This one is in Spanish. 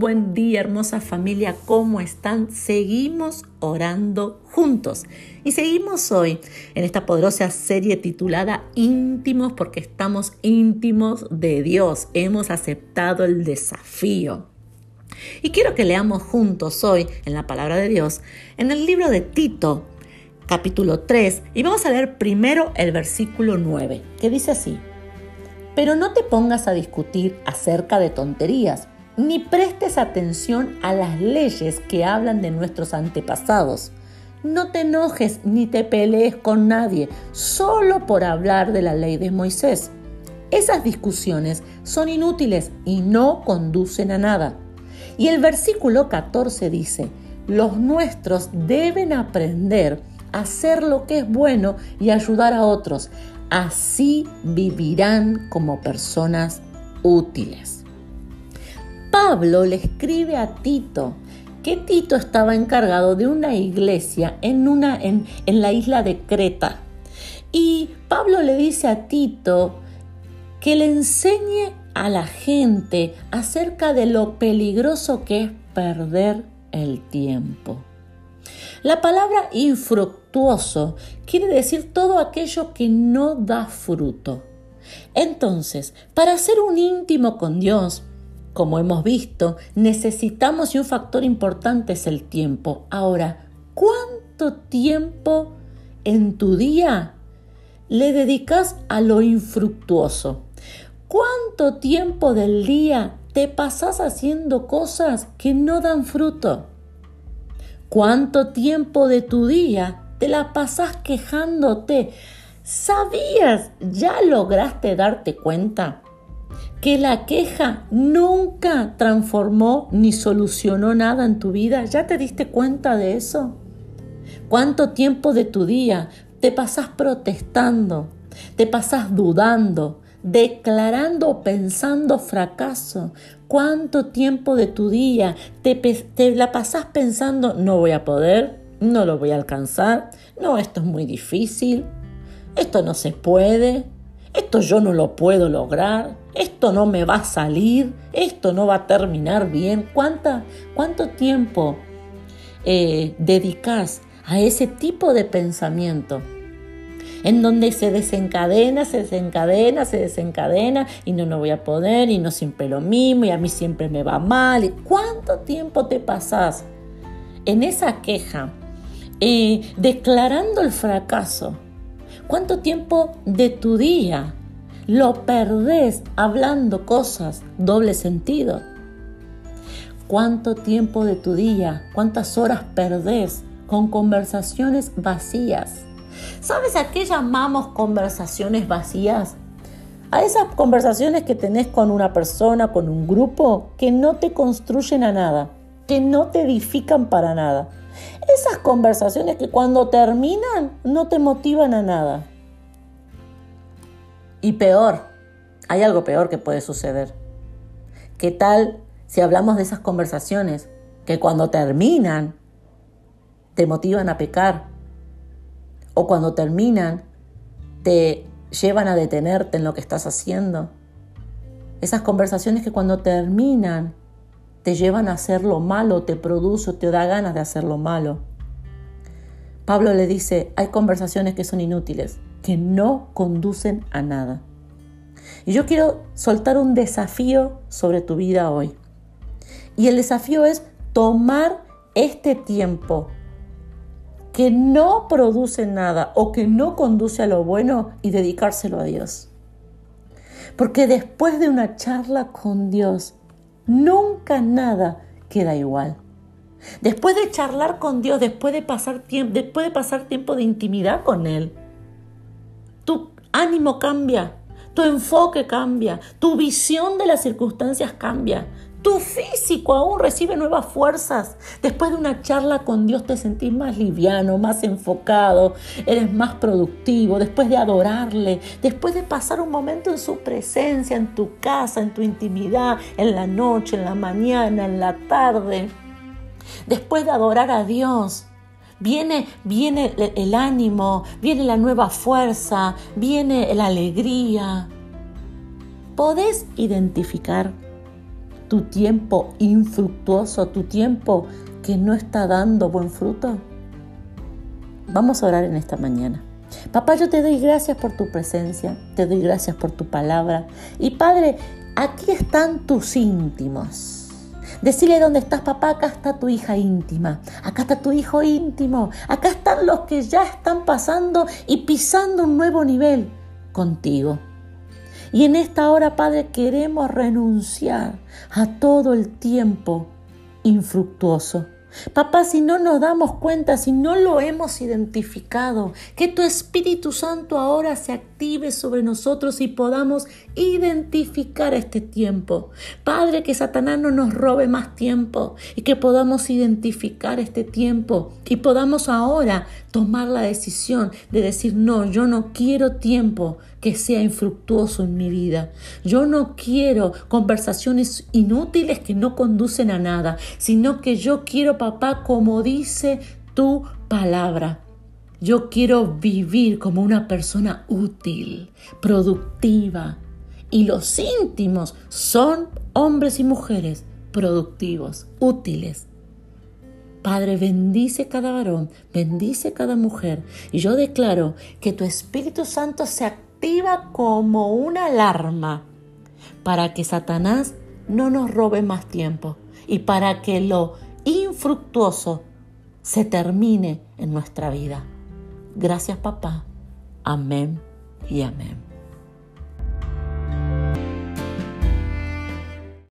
buen día, hermosa familia. ¿Cómo están? Seguimos orando juntos. Y seguimos hoy en esta poderosa serie titulada Íntimos porque estamos íntimos de Dios. Hemos aceptado el desafío. Y quiero que leamos juntos hoy en la palabra de Dios, en el libro de Tito, capítulo 3, y vamos a leer primero el versículo 9, que dice así. Pero no te pongas a discutir acerca de tonterías, ni prestes atención a las leyes que hablan de nuestros antepasados. No te enojes ni te pelees con nadie solo por hablar de la ley de Moisés. Esas discusiones son inútiles y no conducen a nada. Y el versículo 14 dice, los nuestros deben aprender a hacer lo que es bueno y ayudar a otros, Así vivirán como personas útiles. Pablo le escribe a Tito que Tito estaba encargado de una iglesia en, una, en, en la isla de Creta. Y Pablo le dice a Tito que le enseñe a la gente acerca de lo peligroso que es perder el tiempo. La palabra infructuoso quiere decir todo aquello que no da fruto. Entonces, para ser un íntimo con Dios, como hemos visto, necesitamos y un factor importante es el tiempo. Ahora, ¿cuánto tiempo en tu día le dedicas a lo infructuoso? ¿Cuánto tiempo del día te pasas haciendo cosas que no dan fruto? ¿Cuánto tiempo de tu día te la pasas quejándote? ¿Sabías, ya lograste darte cuenta que la queja nunca transformó ni solucionó nada en tu vida? ¿Ya te diste cuenta de eso? ¿Cuánto tiempo de tu día te pasas protestando? ¿Te pasas dudando? declarando o pensando fracaso. ¿Cuánto tiempo de tu día te, la pasas pensando, no voy a poder, no lo voy a alcanzar, no, esto es muy difícil, esto no se puede, esto yo no lo puedo lograr, esto no me va a salir, esto no va a terminar bien? ¿Cuánta, ¿Cuánto tiempo eh, dedicas a ese tipo de pensamiento? en donde se desencadena, se desencadena, se desencadena y no, no voy a poder y no siempre lo mismo y a mí siempre me va mal. ¿Y ¿Cuánto tiempo te pasas en esa queja, eh, declarando el fracaso? ¿Cuánto tiempo de tu día lo perdés hablando cosas doble sentido? ¿Cuánto tiempo de tu día, cuántas horas perdés con conversaciones vacías? ¿Sabes a qué llamamos conversaciones vacías? A esas conversaciones que tenés con una persona, con un grupo, que no te construyen a nada, que no te edifican para nada. Esas conversaciones que cuando terminan no te motivan a nada. Y peor, hay algo peor que puede suceder. ¿Qué tal si hablamos de esas conversaciones que cuando terminan te motivan a pecar, o cuando terminan te llevan a detenerte en lo que estás haciendo. Esas conversaciones que cuando terminan te llevan a hacer lo malo, te produce, te da ganas de hacer lo malo. Pablo le dice, hay conversaciones que son inútiles, que no conducen a nada. Y yo quiero soltar un desafío sobre tu vida hoy. Y el desafío es tomar este tiempo que no produce nada o que no conduce a lo bueno y dedicárselo a Dios. Porque después de una charla con Dios, nunca nada queda igual. Después de charlar con Dios, después de pasar tiempo, después de pasar tiempo de intimidad con Él, tu ánimo cambia, tu enfoque cambia, tu visión de las circunstancias cambia, tu físico aún recibe nuevas fuerzas. Después de una charla con Dios te sentís más liviano, más enfocado, eres más productivo. Después de adorarle, después de pasar un momento en su presencia, en tu casa, en tu intimidad, en la noche, en la mañana, en la tarde. Después de adorar a Dios, viene, viene el ánimo, viene la nueva fuerza, viene la alegría. ¿Podés identificar tu tiempo infructuoso, tu tiempo que no está dando buen fruto? Vamos a orar en esta mañana. Papá, yo te doy gracias por tu presencia, te doy gracias por tu palabra. Y Padre, aquí están tus íntimos. Decirle dónde estás, papá, acá está tu hija íntima, acá está tu hijo íntimo, acá están los que ya están pasando y pisando un nuevo nivel contigo. Y en esta hora, Padre, queremos renunciar a todo el tiempo infructuoso Papá, si no nos damos cuenta, si no lo hemos identificado, que tu Espíritu Santo ahora se active sobre nosotros y podamos identificar este tiempo. Padre, que Satanás no nos robe más tiempo y que podamos identificar este tiempo y podamos ahora tomar la decisión de decir, no, yo no quiero tiempo que sea infructuoso en mi vida. Yo no quiero conversaciones inútiles que no conducen a nada, sino que yo quiero, papá, como dice tu palabra. Yo quiero vivir como una persona útil, productiva. Y los íntimos son hombres y mujeres productivos, útiles. Padre, bendice cada varón, bendice cada mujer. Y yo declaro que tu Espíritu Santo se activa como una alarma para que Satanás no nos robe más tiempo y para que lo infructuoso se termine en nuestra vida. Gracias papá. Amén y amén.